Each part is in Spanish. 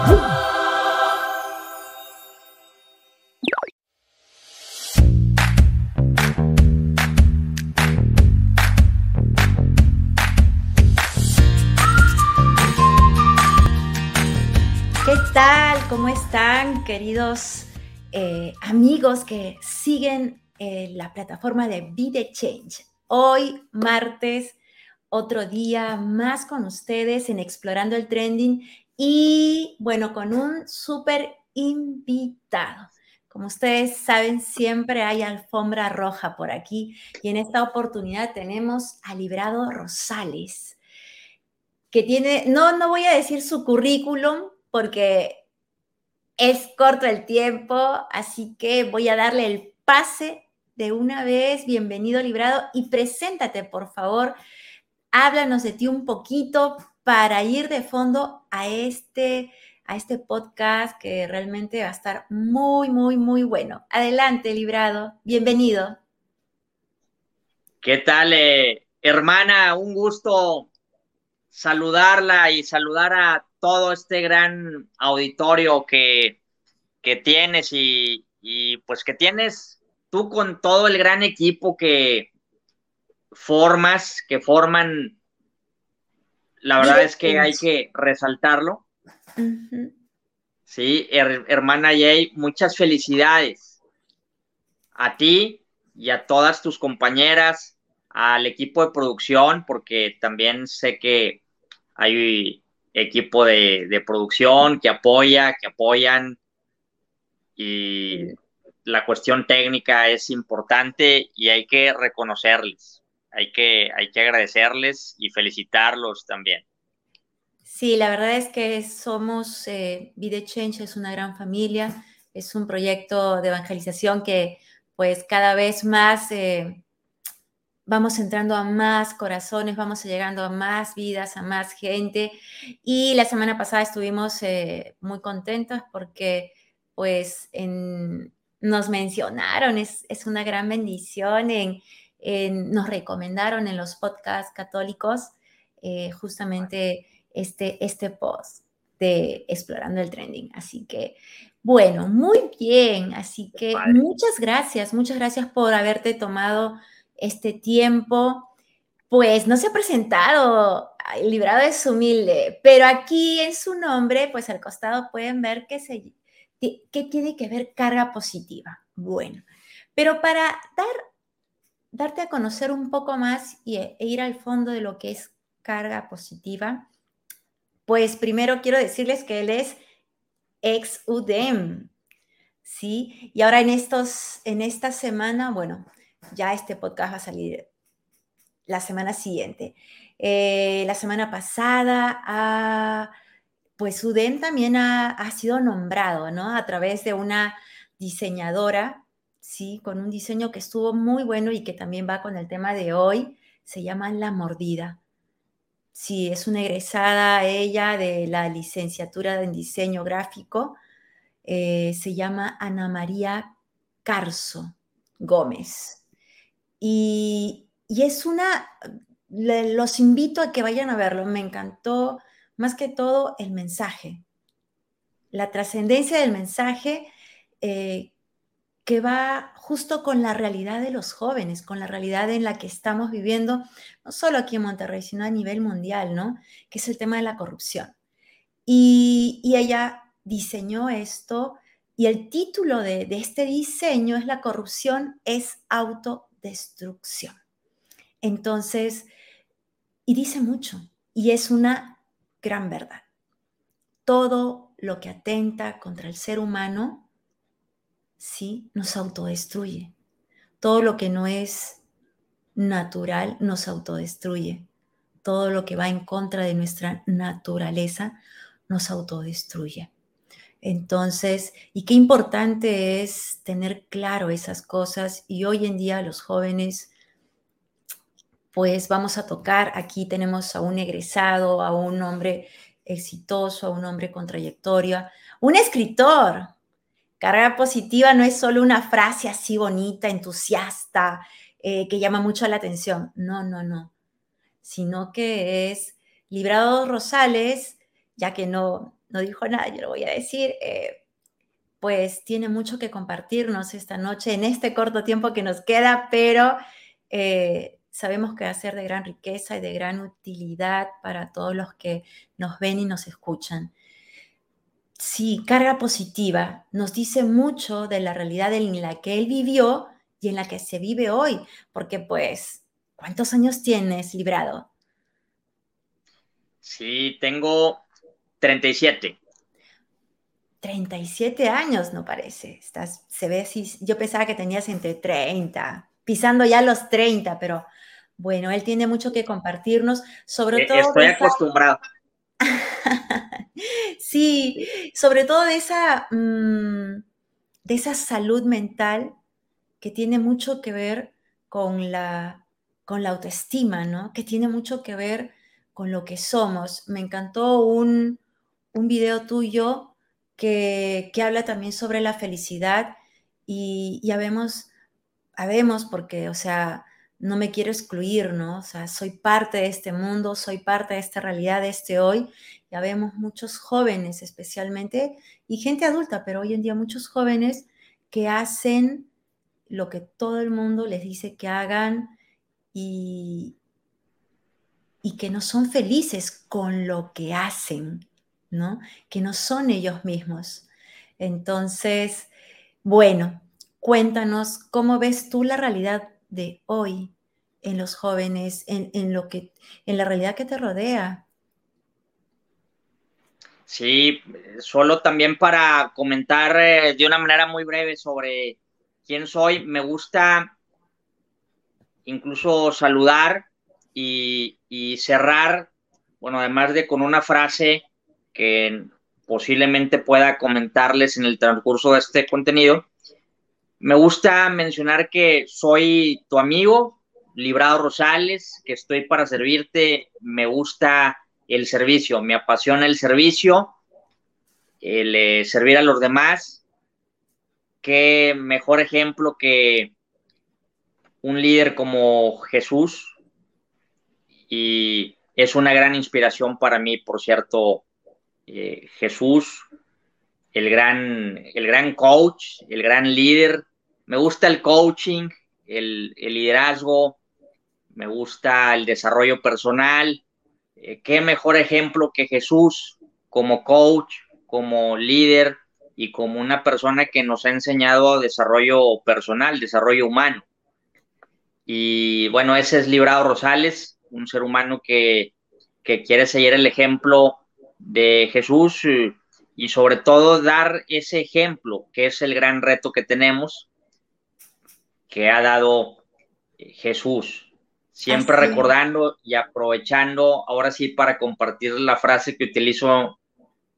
¿Qué tal? ¿Cómo están, queridos eh, amigos que siguen eh, la plataforma de Be the Change? Hoy, martes, otro día más con ustedes en Explorando el Trending y bueno, con un súper invitado. Como ustedes saben, siempre hay alfombra roja por aquí y en esta oportunidad tenemos a Librado Rosales, que tiene, no, no voy a decir su currículum porque es corto el tiempo, así que voy a darle el pase de una vez. Bienvenido, Librado, y preséntate, por favor. Háblanos de ti un poquito para ir de fondo a este, a este podcast que realmente va a estar muy, muy, muy bueno. Adelante, Librado. Bienvenido. ¿Qué tal, eh, hermana? Un gusto saludarla y saludar a todo este gran auditorio que, que tienes y, y, pues que tienes tú con todo el gran equipo que formas, que forman, la verdad es que hay que resaltarlo. Uh -huh. Sí, her hermana Jay, muchas felicidades a ti y a todas tus compañeras, al equipo de producción, porque también sé que hay equipo de, de, producción que apoya, que apoyan y la cuestión técnica es importante y hay que reconocerles, hay que, hay que agradecerles y felicitarlos también. Sí, la verdad es que somos, eh, Video Change es una gran familia, es un proyecto de evangelización que pues cada vez más eh, vamos entrando a más corazones, vamos llegando a más vidas, a más gente. Y la semana pasada estuvimos eh, muy contentos porque pues en, nos mencionaron, es, es, una gran bendición, en, en, nos recomendaron en los podcasts católicos eh, justamente este, este post de Explorando el Trending. Así que, bueno, muy bien. Así que muchas gracias, muchas gracias por haberte tomado este tiempo. Pues no se ha presentado, el librado es humilde, pero aquí en su nombre, pues al costado pueden ver que, se, que tiene que ver carga positiva. Bueno, pero para dar, darte a conocer un poco más y, e ir al fondo de lo que es carga positiva, pues primero quiero decirles que él es ex UDEM, ¿sí? Y ahora en, estos, en esta semana, bueno, ya este podcast va a salir la semana siguiente. Eh, la semana pasada, ah, pues UDEM también ha, ha, sido nombrado, ¿no? A través de una diseñadora, ¿sí? Con un diseño que estuvo muy bueno y que también va con el tema de hoy, se llama La Mordida. Sí, es una egresada ella de la licenciatura en diseño gráfico, eh, se llama Ana María Carso Gómez. Y, y es una, le, los invito a que vayan a verlo, me encantó más que todo el mensaje, la trascendencia del mensaje eh, que va justo con la realidad de los jóvenes, con la realidad en la que estamos viviendo, no solo aquí en Monterrey, sino a nivel mundial, ¿no? Que es el tema de la corrupción. Y, ella diseñó esto y el título de, este diseño es La corrupción es auto destrucción. Entonces, y dice mucho, y es una gran verdad. Todo lo que atenta contra el ser humano, sí, nos autodestruye. Todo lo que no es natural nos autodestruye. Todo lo que va en contra de nuestra naturaleza nos autodestruye. Entonces, y qué importante es tener claro esas cosas y hoy en día los jóvenes, pues vamos a tocar, aquí tenemos a un egresado, a un hombre exitoso, a un hombre con trayectoria, un escritor. Carga positiva no es solo una frase así bonita, entusiasta, eh, que llama mucho la atención. No, no, no. Sino que es Librado Rosales ya que no, no dijo nada, yo lo voy a decir, eh, pues tiene mucho que compartirnos esta noche en este corto tiempo que nos queda, pero eh, sabemos que va a ser de gran riqueza y de gran utilidad para todos los que nos ven y nos escuchan. Sí, carga positiva nos dice mucho de la realidad en la que él vivió y en la que se vive hoy, porque pues, ¿cuántos años tienes librado? Sí, tengo 37. 37 años, no parece. Estás, se ve así, yo pensaba que tenías entre 30, pisando ya los 30, pero bueno, él tiene mucho que compartirnos, sobre e, todo... Estoy acostumbrado. Sí, sobre todo de esa, mm, de esa salud mental que tiene mucho que ver con la, con la autoestima, ¿no? Que tiene mucho que ver con lo que somos. Me encantó un, un video tuyo que, que, habla también sobre la felicidad y ya vemos, habemos porque, o sea, no me quiero excluir, ¿no? O sea, soy parte de este mundo, soy parte de esta realidad de este hoy. Ya vemos muchos jóvenes especialmente y gente adulta, pero hoy en día muchos jóvenes que hacen lo que todo el mundo les dice que hagan y, y que no son felices con lo que hacen, ¿no? Que no son ellos mismos. Entonces, bueno, cuéntanos cómo ves tú la realidad de hoy en los jóvenes, en, lo que, en la realidad que te rodea. Sí, solo también para comentar eh, de una manera muy breve sobre quién soy, me gusta incluso saludar y, cerrar, bueno, además de con una frase que posiblemente pueda comentarles en el transcurso de este contenido, me gusta mencionar que soy tu amigo, Librado Rosales, que estoy para servirte, me gusta el servicio, me apasiona el servicio, el eh, servir a los demás, qué mejor ejemplo que un líder como Jesús y es una gran inspiración para mí, por cierto, eh, Jesús, el gran, el gran coach, el gran líder. Me gusta el coaching, el, liderazgo, me gusta el desarrollo personal. Eh, qué mejor ejemplo que Jesús como coach, como líder, y como una persona que nos ha enseñado desarrollo personal, desarrollo humano. Y bueno, ese es Librado Rosales, un ser humano que, quiere seguir el ejemplo de Jesús y sobre todo dar ese ejemplo, que es el gran reto que tenemos, que ha dado Jesús. Siempre recordando y aprovechando, ahora sí, para compartir la frase que utilizo,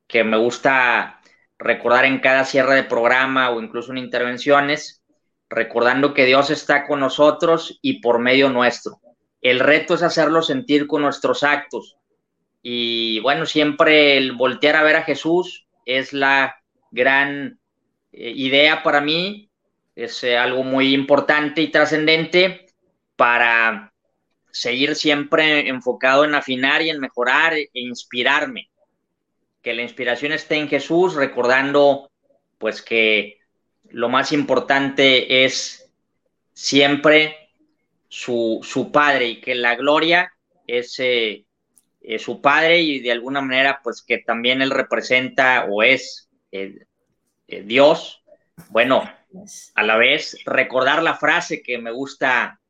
que me gusta recordar en cada cierre de programa o incluso en intervenciones, recordando que Dios está con nosotros y por medio nuestro. El reto es hacerlo sentir con nuestros actos. Y bueno, siempre el voltear a ver a Jesús es la gran eh, idea para mí, es eh, algo muy importante y trascendente para seguir siempre enfocado en afinar y en mejorar e inspirarme que la inspiración esté en Jesús, recordando pues que lo más importante es siempre su, Padre y que la gloria es eh, su Padre y de alguna manera pues que también Él representa o es eh, eh, Dios. Bueno, a la vez recordar la frase que me gusta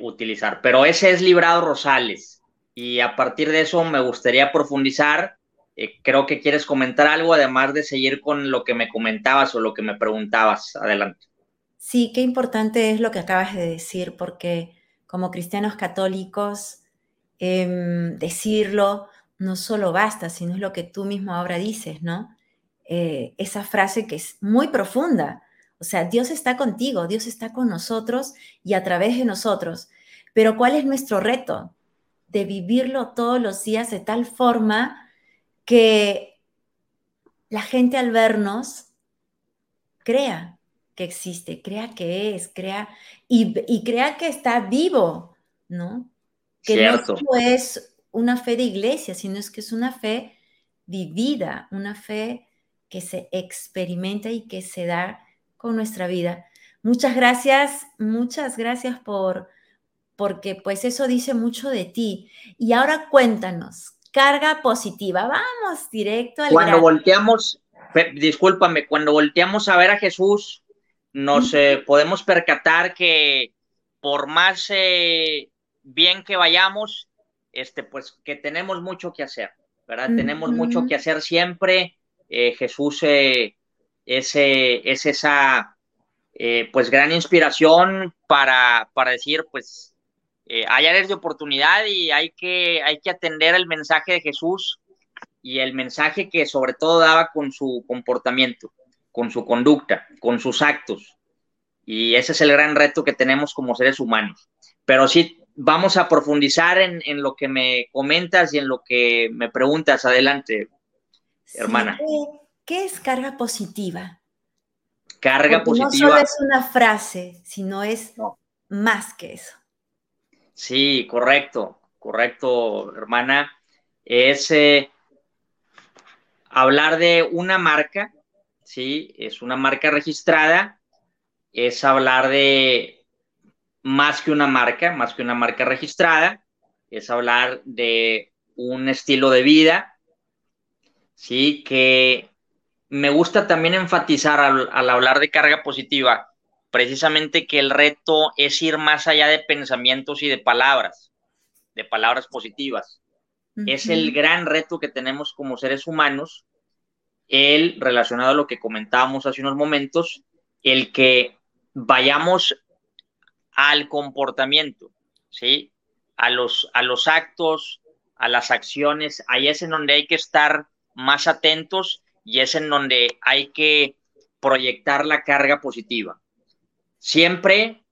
utilizar, pero ese es Librado Rosales y a partir de eso me gustaría profundizar eh, creo que quieres comentar algo, además de seguir con lo que me comentabas o lo que me preguntabas. Adelante. Sí, qué importante es lo que acabas de decir, porque como cristianos católicos, em, decirlo no solo basta, sino es lo que tú mismo ahora dices, ¿no? Eh, esa frase que es muy profunda. O sea, Dios está contigo, Dios está con nosotros y a través de nosotros. Pero ¿cuál es nuestro reto? De vivirlo todos los días de tal forma que la gente al vernos crea que existe, crea que es, crea y, crea que está vivo, ¿no? Que no es una fe de iglesia, sino es que es una fe vivida, una fe que se experimenta y que se da con nuestra vida. Muchas gracias, muchas gracias por, porque pues eso dice mucho de ti. Y ahora cuéntanos, carga positiva, vamos directo al Cuando volteamos, discúlpame, cuando volteamos a ver a Jesús, nos eh, podemos percatar que por más eh, bien que vayamos, este, pues que tenemos mucho que hacer, ¿verdad? Tenemos mucho que hacer siempre. Eh, Jesús es, es, esa, pues, gran inspiración para, para decir, pues, hay áreas de oportunidad y hay que, hay que atender el mensaje de Jesús y el mensaje que sobre todo daba con su comportamiento, con su conducta, con sus actos. Y ese es el gran reto que tenemos como seres humanos. Pero sí, vamos a profundizar en, lo que me comentas y en lo que me preguntas. Adelante, hermana. ¿Qué es carga positiva? Carga positiva. No solo es una frase, sino es más que eso. Sí, correcto, correcto, hermana. Es eh, hablar de una marca, ¿sí? Es una marca registrada, es hablar de más que una marca, más que una marca registrada, es hablar de un estilo de vida, ¿sí? Que me gusta también enfatizar al, hablar de carga positiva, precisamente que el reto es ir más allá de pensamientos y de palabras, de palabras positivas. Es el gran reto que tenemos como seres humanos, el relacionado a lo que comentábamos hace unos momentos, el que vayamos al comportamiento, ¿sí? A los, a los actos, a las acciones, ahí es en donde hay que estar más atentos y es en donde hay que proyectar la carga positiva. Siempre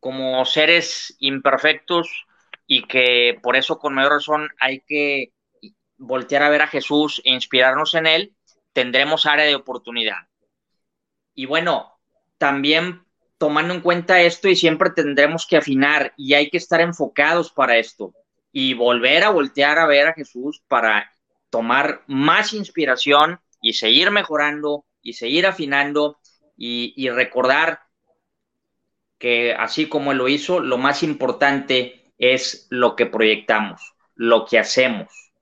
como seres imperfectos y que por eso con mayor razón hay que voltear a ver a Jesús e inspirarnos en él, tendremos área de oportunidad. Y bueno, también tomando en cuenta esto y siempre tendremos que afinar y hay que estar enfocados para esto y volver a voltear a ver a Jesús para tomar más inspiración y seguir mejorando y seguir afinando y, recordar que así como él lo hizo, lo más importante es lo que proyectamos, lo que hacemos.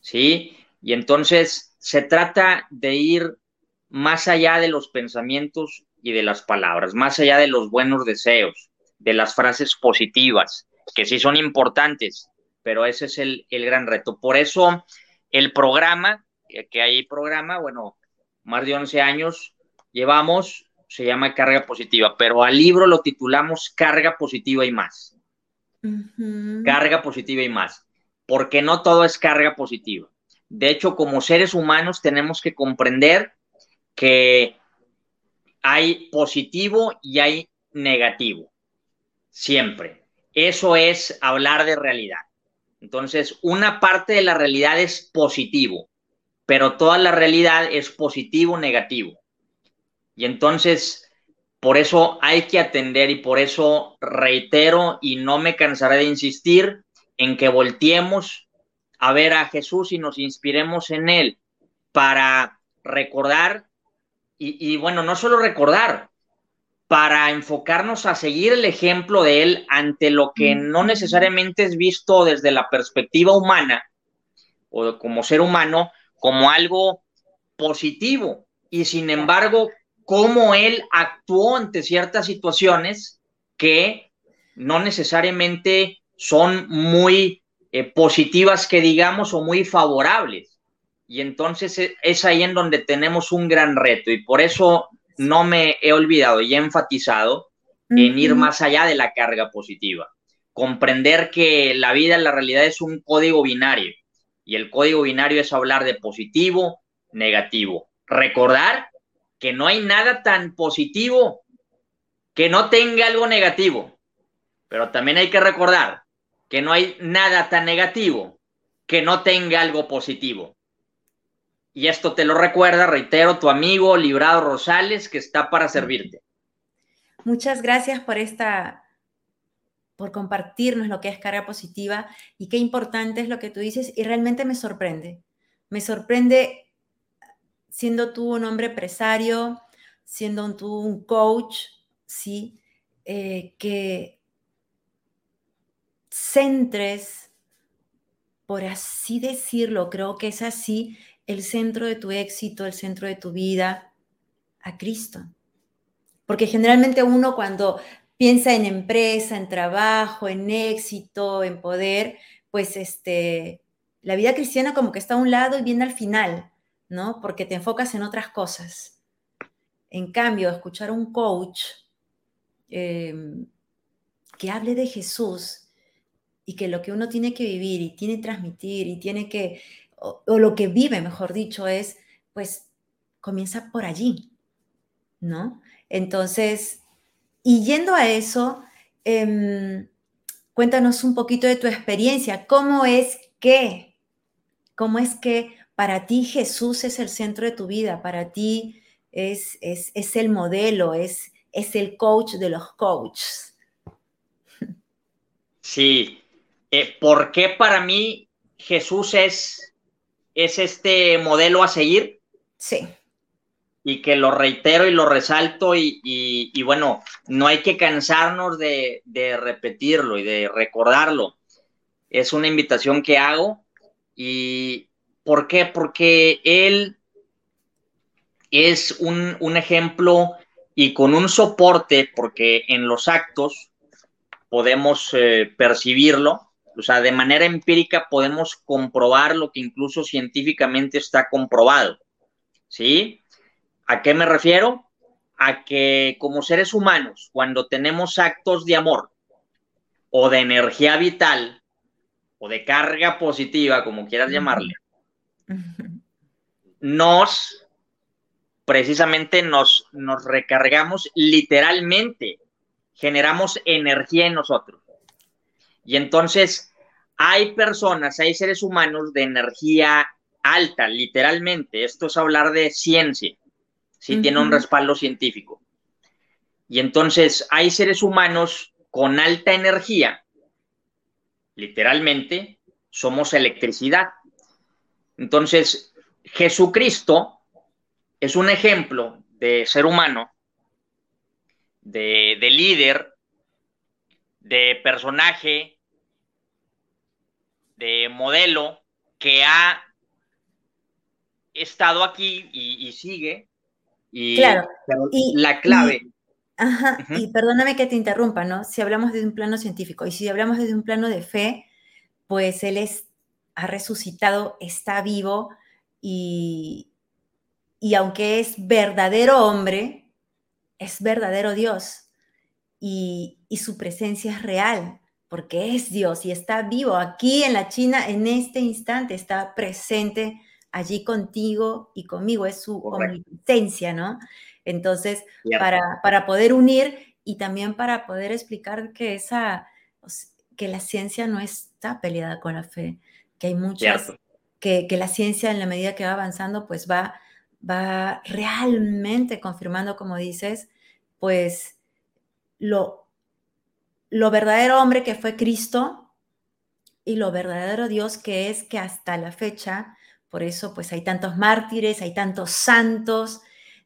¿Sí? Y entonces se trata de ir más allá de los pensamientos y de las palabras, más allá de los buenos deseos, de las frases positivas, que sí son importantes, pero ese es el, gran reto. Por eso el programa, que hay programa, bueno, más de 11 años llevamos, se llama Carga Positiva, pero al libro lo titulamos Carga Positiva y más. Carga positiva y más, porque no todo es carga positiva. De hecho, como seres humanos tenemos que comprender que hay positivo y hay negativo. Siempre. Eso es hablar de realidad. Entonces, una parte de la realidad es positivo, pero toda la realidad es positivo negativo. Y entonces, por eso hay que atender y por eso reitero y no me cansaré de insistir en que volteemos a ver a Jesús y nos inspiremos en Él para recordar y, bueno, no solo recordar, para enfocarnos a seguir el ejemplo de él ante lo que no necesariamente es visto desde la perspectiva humana o como ser humano como algo positivo. Y sin embargo, cómo él actuó ante ciertas situaciones que no necesariamente son muy eh, positivas, que digamos, o muy favorables. Y entonces e, es ahí en donde tenemos un gran reto y por eso no me he olvidado y he enfatizado en ir más allá de la carga positiva. Comprender que la vida la realidad es un código binario y el código binario es hablar de positivo, negativo. Recordar que no hay nada tan positivo que no tenga algo negativo, pero también hay que recordar que no hay nada tan negativo que no tenga algo positivo. Y esto te lo recuerda, reitero, tu amigo Librado Rosales, que está para servirte. Muchas gracias por esta, por compartirnos lo que es carga positiva y qué importante es lo que tú dices y realmente me sorprende, Me sorprende siendo tú un hombre empresario, siendo tú un coach, ¿sí? Eh, que centres, por así decirlo, creo que es así, el centro de tu éxito, el centro de tu vida, a Cristo. Porque generalmente uno cuando piensa en empresa, en trabajo, en éxito, en poder, pues este, la vida cristiana como que está a un lado y viene al final, ¿no? Porque te enfocas en otras cosas. En cambio, escuchar a un coach em, que hable de Jesús y que lo que uno tiene que vivir y tiene que transmitir y tiene que, o, lo que vive, mejor dicho, es, pues, comienza por allí, ¿no? Entonces, y yendo a eso, em, cuéntanos un poquito de tu experiencia. ¿Cómo es que, cómo es que para ti Jesús es el centro de tu vida? Para ti es, es, el modelo, es, es el coach de los coaches. Sí, eh, ¿por qué para mí Jesús es, es este modelo a seguir? Sí. Y que lo reitero y lo resalto y, bueno, no hay que cansarnos de, repetirlo y de recordarlo. Es una invitación que hago y ¿por qué? Porque él es un, ejemplo y con un soporte, porque en los actos podemos eh, percibirlo, o sea, de manera empírica podemos comprobar lo que incluso científicamente está comprobado. ¿Sí? ¿A qué me refiero? A que como seres humanos, cuando tenemos actos de amor o de energía vital o de carga positiva, como quieras llamarle, nos precisamente nos, nos recargamos literalmente, generamos energía en nosotros. Y entonces hay personas, hay seres humanos de energía alta, literalmente. Esto es hablar de ciencia, si tiene un respaldo científico. Y entonces hay seres humanos con alta energía, literalmente, somos electricidad. Entonces, Jesucristo es un ejemplo de ser humano, de, líder, de personaje, de modelo que ha estado aquí y, sigue. Y, claro. la clave. ajá, y perdóname que te interrumpa, ¿no? Si hablamos de un plano científico y si hablamos de un plano de fe, pues él es, ha resucitado, está vivo y, y aunque es verdadero hombre, es verdadero Dios y, su presencia es real, porque es Dios y está vivo aquí en la China en este instante, está presente allí contigo y conmigo, es su omnipotencia, ¿no? Entonces, para, para, poder unir y también para poder explicar que, esa, que la ciencia no está peleada con la fe, que hay muchas, que, que, la ciencia en la medida que va avanzando, pues va va realmente confirmando, como dices, pues lo, lo verdadero hombre que fue Cristo y lo verdadero Dios que es que hasta la fecha, por eso pues hay tantos mártires, hay tantos santos,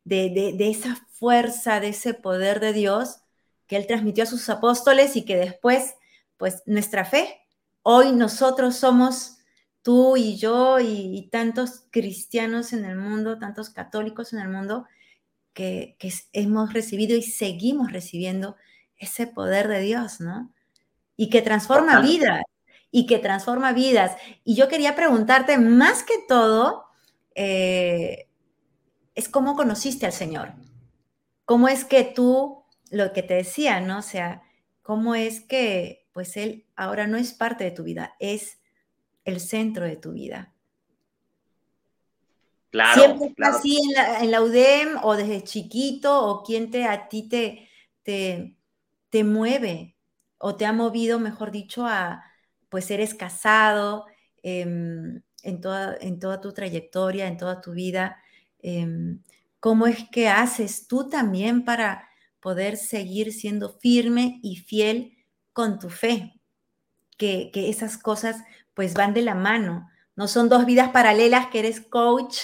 de, de, esa fuerza, de ese poder de Dios que Él transmitió a sus apóstoles y que después, pues nuestra fe, hoy nosotros somos tú y yo y, tantos cristianos en el mundo, tantos católicos en el mundo, que, hemos recibido y seguimos recibiendo ese poder de Dios, ¿no? Y que transforma vidas, y que transforma vidas. Y yo quería preguntarte, más que todo, eh, es cómo conociste al Señor. ¿Cómo es que tú, lo que te decía, ¿no? O sea, ¿cómo es que, pues Él ahora no es parte de tu vida, es el centro de tu vida. Claro, Siempre está así en la, UDEM o desde chiquito o quién te a ti te, te, te mueve o te ha movido, mejor dicho, a pues eres casado em, en, toda, en toda tu trayectoria, en toda tu vida. Em, ¿Cómo es que haces tú también para poder seguir siendo firme y fiel con tu fe? Que, que esas cosas pues van de la mano, No son dos vidas paralelas que eres coach,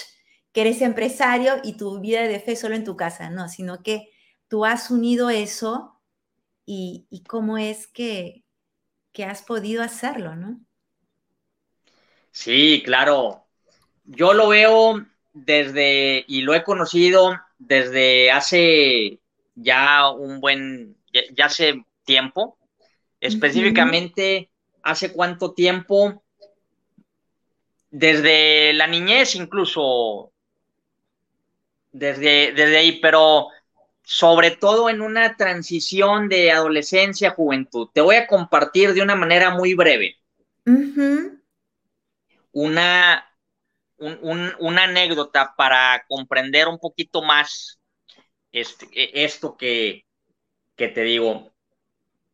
que eres empresario y tu vida de fe solo en tu casa, no, sino que tú has unido eso y, cómo es que, que has podido hacerlo, ¿no? Sí, claro. Yo lo veo desde, y lo he conocido desde hace ya un buen, ya, hace tiempo, específicamente hace cuánto tiempo, desde la niñez incluso, desde, desde ahí, pero sobre todo en una transición de adolescencia a juventud. Te voy a compartir de una manera muy breve una, una anécdota para comprender un poquito más este, e, esto que, te digo.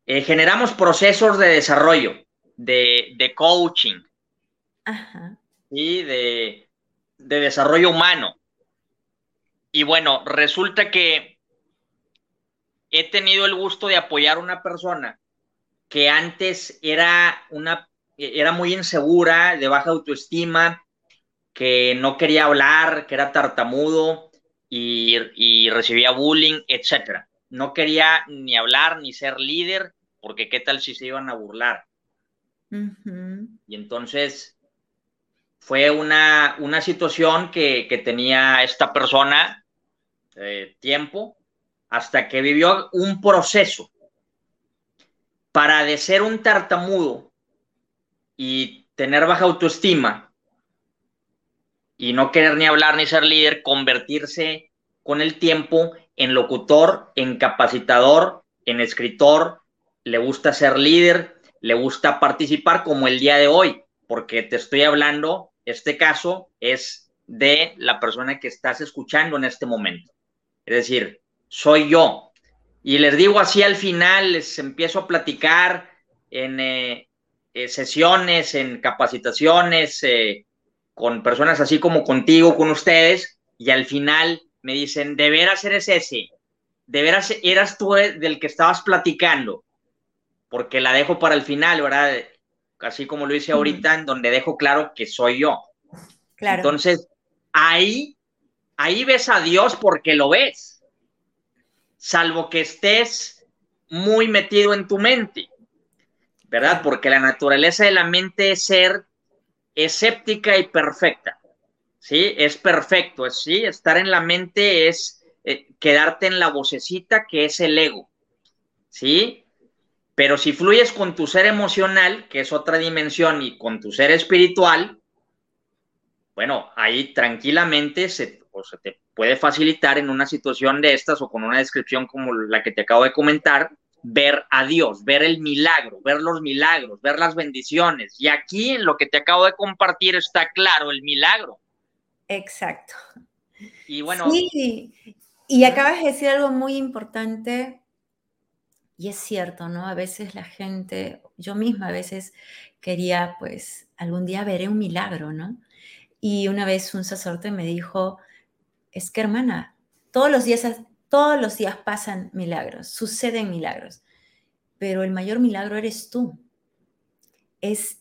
Eh, generamos procesos de desarrollo, de, coaching y de, de desarrollo humano. Y bueno, resulta que he tenido el gusto de apoyar a una persona que antes era una era muy insegura, de baja autoestima, que no quería hablar, que era tartamudo y, recibía bullying, etc. No quería ni hablar ni ser líder, porque qué tal si se iban a burlar. Y entonces fue una, una situación que, tenía esta persona eh, tiempo hasta que vivió un proceso para de ser un tartamudo y tener baja autoestima y no querer ni hablar ni ser líder, convertirse con el tiempo en locutor, en capacitador, en escritor, le gusta ser líder, le gusta participar como el día de hoy, porque te estoy hablando, este caso es de la persona que estás escuchando en este momento. Es decir, soy yo. Y les digo así al final, les empiezo a platicar en, eh, eh, sesiones, en capacitaciones eh, con personas así como contigo, con ustedes, y al final me dicen, de veras eres ese, de veras eras tú del que estabas platicando, porque la dejo para el final, ¿verdad? Así como lo hice ahorita, en donde dejo claro que soy yo. Claro. Entonces, ahí, ahí ves a Dios porque lo ves, salvo que estés muy metido en tu mente. ¿verdad? Porque la naturaleza de la mente es ser escéptica y perfecta, ¿sí? Es perfecto, ¿sí? Estar en la mente es eh, quedarte en la vocecita que es el ego, ¿sí? Pero si fluyes con tu ser emocional, que es otra dimensión, y con tu ser espiritual, bueno, ahí tranquilamente se, se te puede facilitar en una situación de estas o con una descripción como la que te acabo de comentar, ver a Dios, ver el milagro, ver los milagros, ver las bendiciones. Y aquí en lo que te acabo de compartir está claro el milagro. Exacto. Y bueno. Sí, y acabas de decir algo muy importante. Y es cierto, ¿no? A veces la gente, yo misma a veces quería, pues, algún día veré un milagro, ¿no? Y una vez un sacerdote me dijo, es que hermana, todos los días todos los días pasan milagros, suceden milagros, pero el mayor milagro eres tú. Es,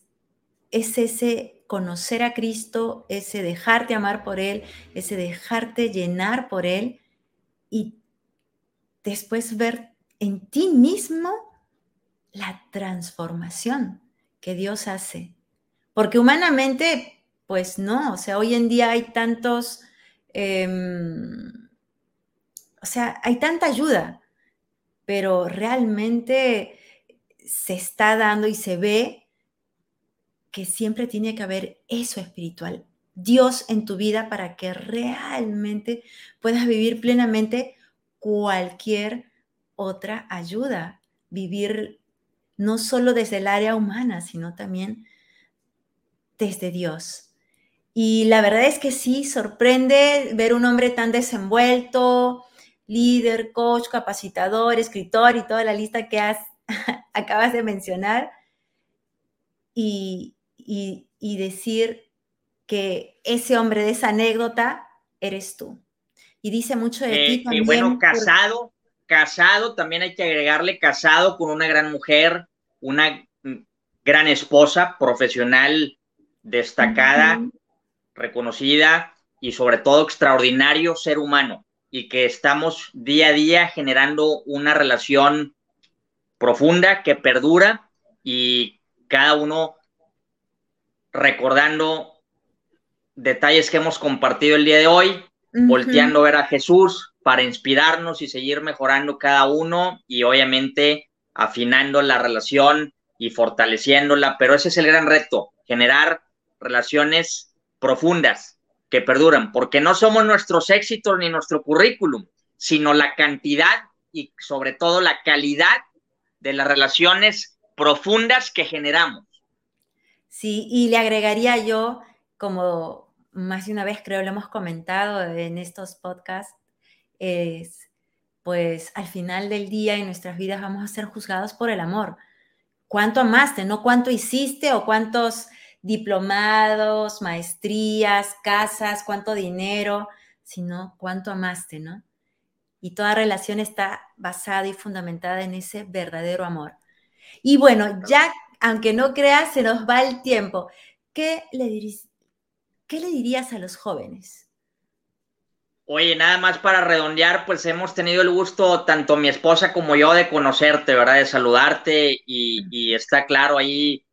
es ese conocer a Cristo, ese dejarte amar por Él, ese dejarte llenar por Él y después ver en ti mismo la transformación que Dios hace. Porque humanamente, pues no, o sea, hoy en día hay tantos... Em, o sea, hay tanta ayuda, pero realmente se está dando y se ve que siempre tiene que haber eso espiritual, Dios en tu vida para que realmente puedas vivir plenamente cualquier otra ayuda, vivir no solo desde el área humana, sino también desde Dios. Y la verdad es que sí, sorprende ver un hombre tan desenvuelto, líder, coach, capacitador, escritor y toda la lista que has, acabas de mencionar, y, decir que ese hombre de esa anécdota eres tú. Y dice mucho de ti eh, también. Y bueno, casado, casado, también hay que agregarle casado con una gran mujer, una gran esposa, profesional destacada, reconocida y sobre todo extraordinario ser humano y que estamos día a día generando una relación profunda que perdura y cada uno recordando detalles que hemos compartido el día de hoy, volteando a ver a Jesús para inspirarnos y seguir mejorando cada uno y obviamente afinando la relación y fortaleciéndola, pero ese es el gran reto, generar relaciones profundas que perduran, porque no somos nuestros éxitos ni nuestro currículum, sino la cantidad y sobre todo la calidad de las relaciones profundas que generamos. Sí, y le agregaría yo, como más de una vez creo lo hemos comentado en estos podcasts, es pues al final del día en nuestras vidas vamos a ser juzgados por el amor. ¿Cuánto amaste? No cuánto hiciste o cuántos diplomados, maestrías, casas, cuánto dinero, sino cuánto amaste, ¿no? Y toda relación está basada y fundamentada en ese verdadero amor. Y bueno, ya, aunque no creas, se nos va el tiempo. ¿Qué le, dirías, ¿qué le dirías a los jóvenes? Oye, nada más para redondear, pues hemos tenido el gusto, tanto mi esposa como yo, de conocerte, ¿verdad? De saludarte y, está claro ahí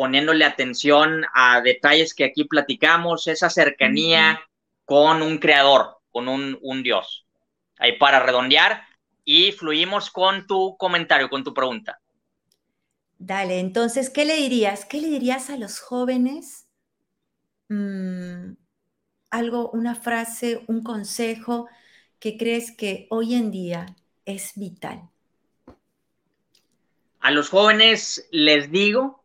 poniéndole atención a detalles que aquí platicamos, esa cercanía con un creador, con un, un Dios. Ahí para redondear y fluimos con tu comentario, con tu pregunta. Dale, entonces, ¿qué le dirías? ¿Qué le dirías a los jóvenes? Mm, algo, una frase, un consejo que crees que hoy en día es vital? A los jóvenes les digo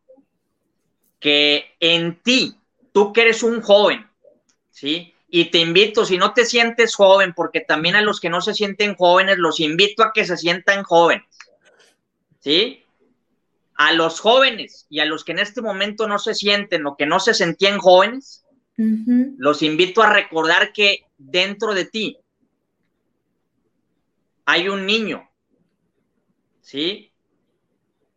que en ti, tú que eres un joven, ¿sí? Y te invito, si no te sientes joven, porque también a los que no se sienten jóvenes, los invito a que se sientan jóvenes, ¿sí? A los jóvenes y a los que en este momento no se sienten o que no se sentían jóvenes, los invito a recordar que dentro de ti hay un niño, ¿sí?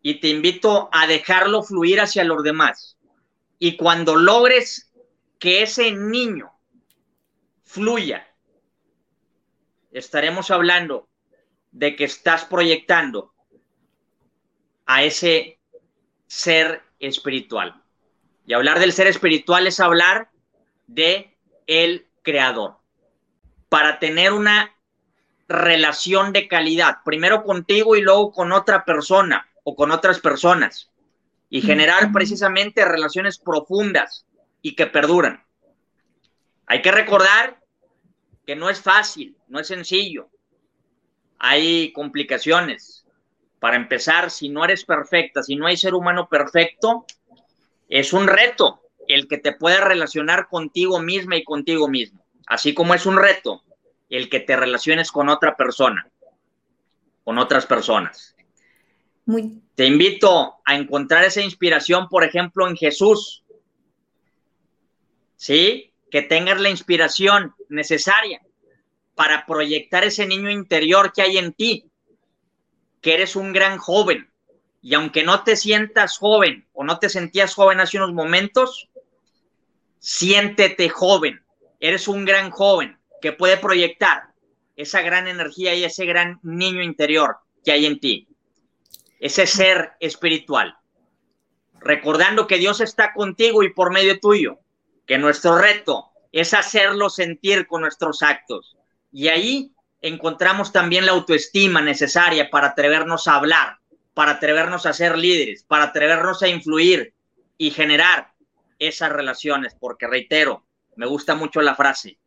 Y te invito a dejarlo fluir hacia los demás. Y cuando logres que ese niño fluya, estaremos hablando de que estás proyectando a ese ser espiritual. Y hablar del ser espiritual es hablar de el creador para tener una relación de calidad, primero contigo y luego con otra persona o con otras personas y generar precisamente relaciones profundas y que perduran. Hay que recordar que no es fácil, no es sencillo. Hay complicaciones. Para empezar, si no eres perfecta, si no hay ser humano perfecto, es un reto el que te pueda relacionar contigo misma y contigo mismo, así como es un reto el que te relaciones con otra persona, con otras personas. Te invito a encontrar esa inspiración, por ejemplo, en Jesús. ¿Sí? Que tengas la inspiración necesaria para proyectar ese niño interior que hay en ti, que eres un gran joven. Y aunque no te sientas joven o no te sentías joven hace unos momentos, siéntete joven, eres un gran joven que puede proyectar esa gran energía y ese gran niño interior que hay en ti, ese ser espiritual. Recordando que Dios está contigo y por medio tuyo, que nuestro reto es hacerlo sentir con nuestros actos. Y ahí encontramos también la autoestima necesaria para atrevernos a hablar, para atrevernos a ser líderes, para atrevernos a influir y generar esas relaciones, porque reitero, me gusta mucho la frase,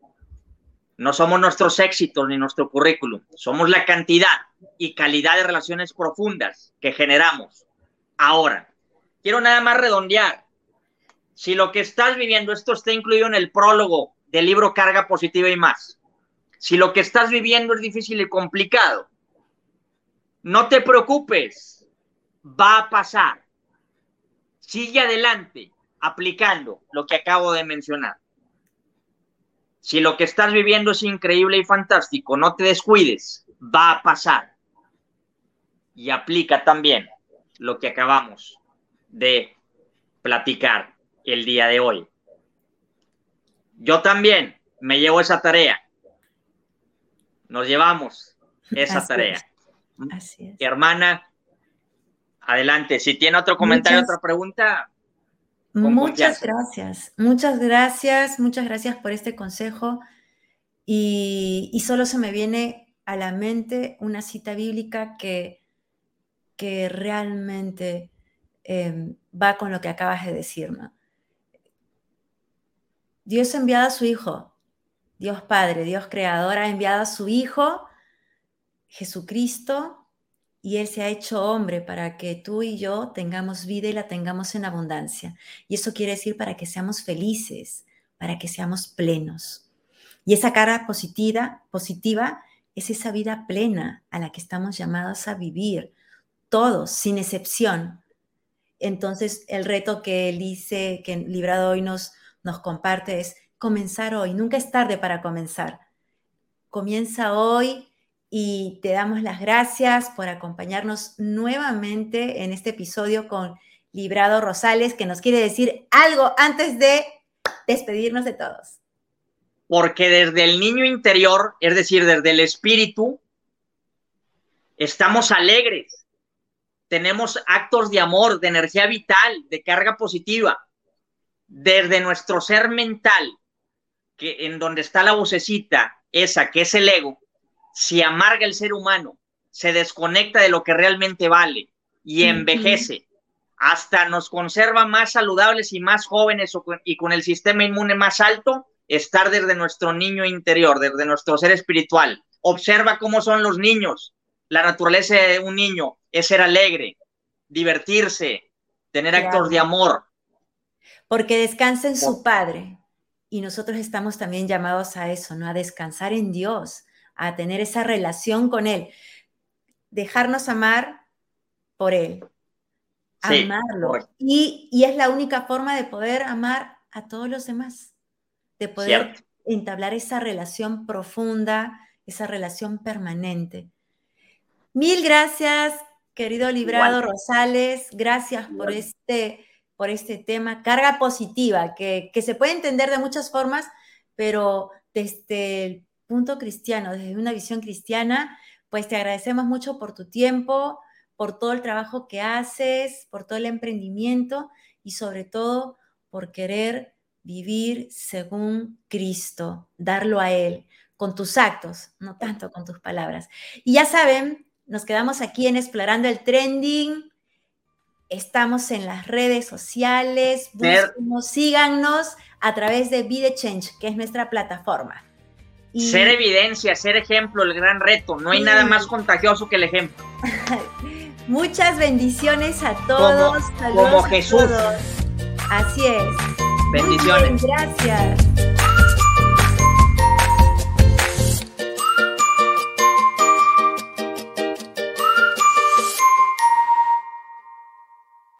no somos nuestros éxitos ni nuestro currículum, somos la cantidad y calidad de relaciones profundas que generamos. Ahora, quiero nada más redondear. Si lo que estás viviendo, esto está incluido en el prólogo del libro Carga Positiva y más. Si lo que estás viviendo es difícil y complicado, no te preocupes, va a pasar. Sigue adelante, aplicando lo que acabo de mencionar. Si lo que estás viviendo es increíble y fantástico, no te descuides, va a pasar. Y aplica también lo que acabamos de platicar el día de hoy. Yo también me llevo esa tarea. Nos llevamos esa tarea. Así es. Hermana, adelante. Si tiene otro comentario, otra pregunta. Muchas gracias, muchas gracias, muchas gracias por este consejo. Y, solo se me viene a la mente una cita bíblica que, que realmente em, va con lo que acabas de decir. Dios ha enviado a su Hijo, Dios Padre, Dios Creador ha enviado a su Hijo, Jesucristo, y Él se ha hecho hombre para que tú y yo tengamos vida y la tengamos en abundancia. Y eso quiere decir para que seamos felices, para que seamos plenos. Y esa cara positiva, positiva es esa vida plena a la que estamos llamados a vivir, todos, sin excepción. Entonces, el reto que él dice, que Librado hoy nos, nos comparte es comenzar hoy. Nunca es tarde para comenzar. Comienza hoy y te damos las gracias por acompañarnos nuevamente en este episodio con Librado Rosales, que nos quiere decir algo antes de despedirnos de todos. Porque desde el niño interior, es decir, desde el espíritu, estamos alegres, tenemos actos de amor, de energía vital, de carga positiva. Desde nuestro ser mental, que en donde está la vocecita, esa que es el ego, si amarga el ser humano, se desconecta de lo que realmente vale y envejece, hasta nos conserva más saludables y más jóvenes y con el sistema inmune más alto, estar desde nuestro niño interior, desde nuestro ser espiritual. Observa cómo son los niños. La naturaleza de un niño es ser alegre, divertirse, tener actos de amor. Porque descansa en su Padre. Y nosotros estamos también llamados a eso, ¿no? A descansar en Dios, a tener esa relación con Él. Dejarnos amar por Él. amarlo. Y, es la única forma de poder amar a todos los demás, de poder entablar esa relación profunda, esa relación permanente. Mil gracias, querido Librado Rosales. Gracias por este, por este tema. Carga positiva, que, que se puede entender de muchas formas, pero desde el punto cristiano, desde una visión cristiana, pues te agradecemos mucho por tu tiempo, por todo el trabajo que haces, por todo el emprendimiento y sobre todo por querer vivir según Cristo, darlo a Él, con tus actos, no tanto con tus palabras. Y ya saben, nos quedamos aquí en Explorando el Trending. Estamos en las redes sociales, síganos a través de Be Change, que es nuestra plataforma. Ser evidencia, ser ejemplo, el gran reto. No hay nada más contagioso que el ejemplo. Muchas bendiciones a todos. Como, Jesús. Así es. Bendiciones. gracias.